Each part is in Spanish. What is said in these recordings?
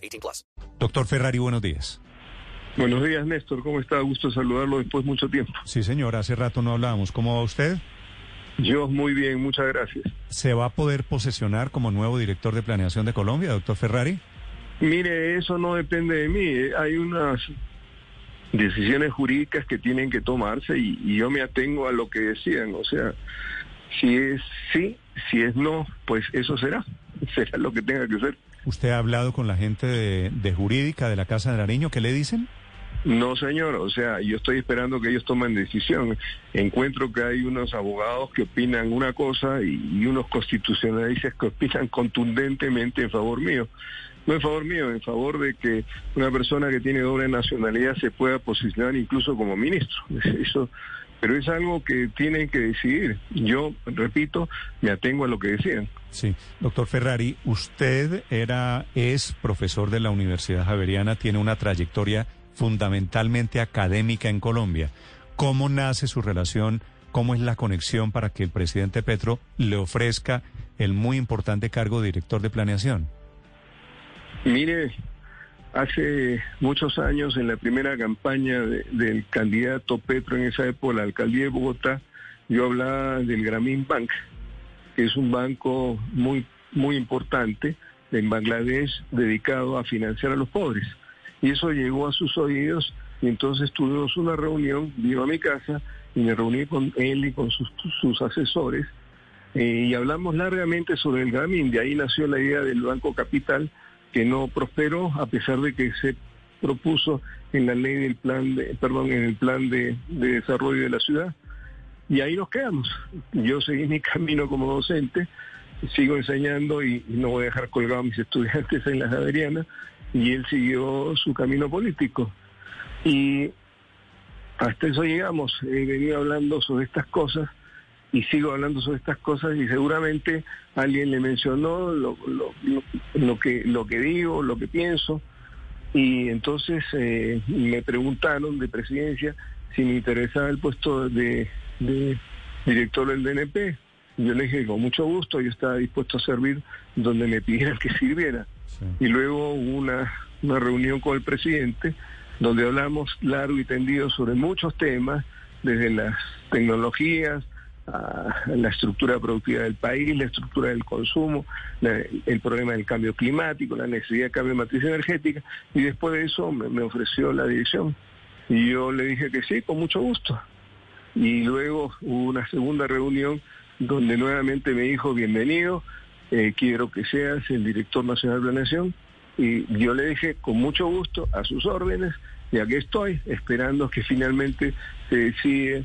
18 plus. Doctor Ferrari, buenos días. Buenos días, Néstor. ¿Cómo está? Gusto saludarlo después de mucho tiempo. Sí, señor. Hace rato no hablábamos. ¿Cómo va usted? Yo muy bien, muchas gracias. ¿Se va a poder posesionar como nuevo director de planeación de Colombia, doctor Ferrari? Mire, eso no depende de mí. Hay unas decisiones jurídicas que tienen que tomarse y, y, yo me atengo a lo que decían. O sea, si es sí, si es no, pues eso será. Será lo que tenga que ser. ¿Usted ha hablado con la gente de, de jurídica de la Casa de Nariño? ¿Qué le dicen? No, señor. O sea, yo estoy esperando que ellos tomen decisión. Encuentro que hay unos abogados que opinan una cosa y, y unos constitucionalistas que opinan contundentemente en favor mío no en favor mío, en favor de que una persona que tiene doble nacionalidad se pueda posicionar incluso como ministro. Eso, pero es algo que tienen que decidir. Yo, repito, me atengo a lo que decían. Sí, doctor Ferrari, usted era, es profesor de la Universidad Javeriana, tiene una trayectoria fundamentalmente académica en Colombia. ¿Cómo nace su relación? ¿Cómo es la conexión para que el presidente Petro le ofrezca el muy importante cargo de director de planeación? Mire, hace muchos años en la primera campaña de, del candidato Petro en esa época, la alcaldía de Bogotá, yo hablaba del Grameen Bank, que es un banco muy, muy importante en Bangladesh dedicado a financiar a los pobres. Y eso llegó a sus oídos y entonces tuvimos una reunión, vino a mi casa y me reuní con él y con sus, sus asesores eh, y hablamos largamente sobre el Grameen. De ahí nació la idea del Banco Capital que no prosperó a pesar de que se propuso en la ley del plan de, perdón, en el plan de, de desarrollo de la ciudad. Y ahí nos quedamos. Yo seguí mi camino como docente, sigo enseñando y, no voy a dejar colgado a mis estudiantes en la Javeriana, y él siguió su camino político. Y hasta eso llegamos. He venido hablando sobre estas cosas y sigo hablando sobre estas cosas y seguramente alguien le mencionó lo, lo, lo, lo que lo que digo, lo que pienso y entonces eh, me preguntaron de presidencia si me interesaba el puesto de, de director del DNP. Yo le dije con mucho gusto, yo estaba dispuesto a servir donde me pidieran que sirviera. Sí. Y luego hubo una, una reunión con el presidente donde hablamos largo y tendido sobre muchos temas, desde las tecnologías, a la estructura productiva del país, la estructura del consumo, el problema del cambio climático, la necesidad de cambio de matriz energética, y después de eso me, ofreció la dirección. Y yo le dije que sí, con mucho gusto. Y luego hubo una segunda reunión donde nuevamente me dijo, bienvenido, eh, quiero que seas el director nacional de la nación. Y yo le dije, con mucho gusto, a sus órdenes, y aquí estoy, esperando que finalmente se decide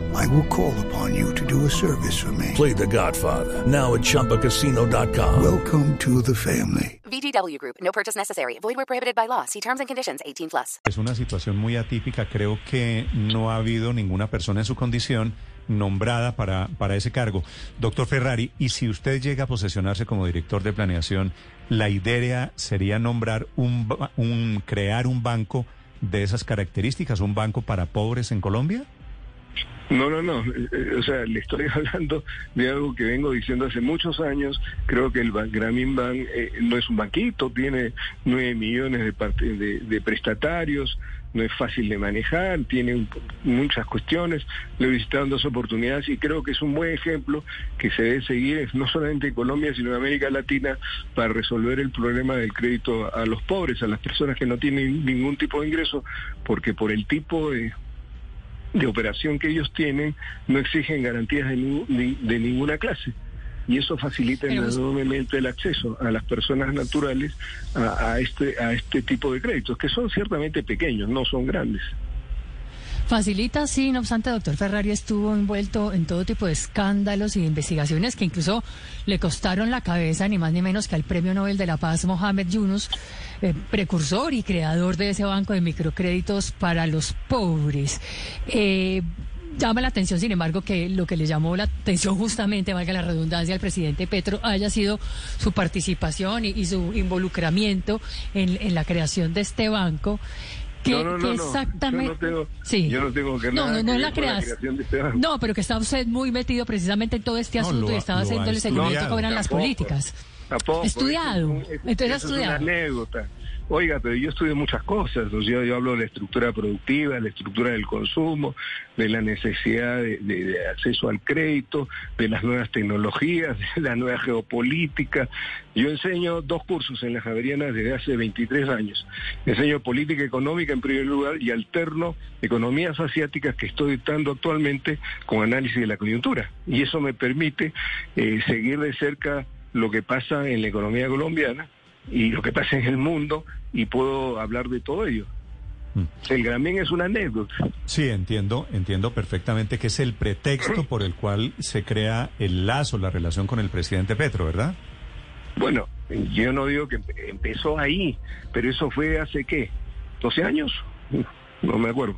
I will call upon you to do a service for me. Play The Godfather now at ChumbaCasino.com. Welcome to the family. VGW Group. No purchase necessary. Void where prohibited by law. See terms and conditions. 18 plus. Es una situación muy atípica. Creo que no ha habido ninguna persona en su condición nombrada para, para ese cargo. Doctor Ferrari, y si usted llega a posesionarse como director de planeación, la idea sería nombrar un, un crear un banco de esas características, un banco para pobres en Colombia? No, no, no. O sea, le estoy hablando de algo que vengo diciendo hace muchos años. Creo que el Grameen Bank eh, no es un banquito, tiene nueve millones de, prestatarios, no es fácil de manejar, tiene muchas cuestiones. Lo he visitado en dos oportunidades y creo que es un buen ejemplo que se debe seguir, no solamente en Colombia, sino en América Latina, para resolver el problema del crédito a los pobres, a las personas que no tienen ningún tipo de ingreso, porque por el tipo de de operación que ellos tienen no exigen garantías de, ni- ni- de ninguna clase. Y eso facilita enormemente el acceso a las personas naturales a, a este, a este tipo de créditos, que son ciertamente pequeños, no son grandes. Facilita, sí, no obstante, doctor Ferrari estuvo envuelto en todo tipo de escándalos y de investigaciones que incluso le costaron la cabeza ni más ni menos que al Premio Nobel de la Paz Mohamed Yunus, eh, precursor y creador de ese banco de microcréditos para los pobres. Eh, Llama la atención, sin embargo, que lo que le llamó la atención justamente, valga la redundancia, al presidente Petro haya sido su participación y, su involucramiento en, en la creación de este banco. Que, No, no, no, que no. exactamente. Yo no tengo- sí. yo no tengo que no, nada no, no es la con la de este. No, pero que está usted muy metido precisamente en todo este No, asunto lo y estaba lo ha haciendo el seguimiento estudiado. que eran las políticas. Tampoco, Estudiado. es un- Entonces eso es estudiado. una anécdota. Oiga, pero yo estudio muchas cosas. O yo hablo de la estructura productiva, de la estructura del consumo, de la necesidad de, acceso al crédito, de las nuevas tecnologías, de la nueva geopolítica. Yo enseño dos cursos en la Javeriana desde hace 23 años. Enseño política económica en primer lugar y alterno economías asiáticas que estoy dictando actualmente con análisis de la coyuntura. Y eso me permite eh, seguir de cerca lo que pasa en la economía colombiana y lo que pasa en el mundo y puedo hablar de todo ello. Mm. El Gramín es una anécdota. Sí, entiendo, entiendo perfectamente que es el pretexto por el cual se crea el lazo, la relación con el presidente Petro, ¿verdad? Bueno, yo no digo que empe- empezó ahí, pero eso fue hace qué, 12 años, no me acuerdo.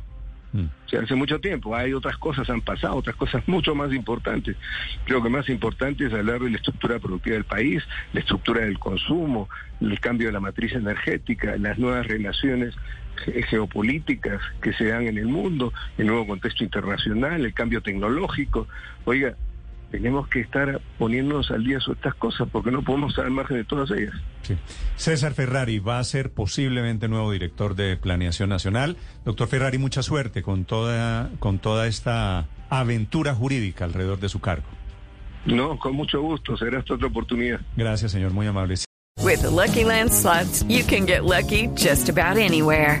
Mm. Hace mucho tiempo. Hay otras cosas, han pasado otras cosas mucho más importantes. Creo que más importante es hablar de la estructura productiva del país, la estructura del consumo, el cambio de la matriz energética, las nuevas relaciones ge- geopolíticas que se dan en el mundo, el nuevo contexto internacional, el cambio tecnológico. Oiga, tenemos que estar poniéndonos al día sobre estas cosas porque no podemos estar al margen de todas ellas. Sí. César Ferrari va a ser posiblemente nuevo director de Planeación Nacional. Doctor Ferrari, mucha suerte con toda, con toda esta aventura jurídica alrededor de su cargo. No, con mucho gusto, será esta otra oportunidad. Gracias, señor, muy amable. With the Lucky Land slots, you can get lucky just about anywhere.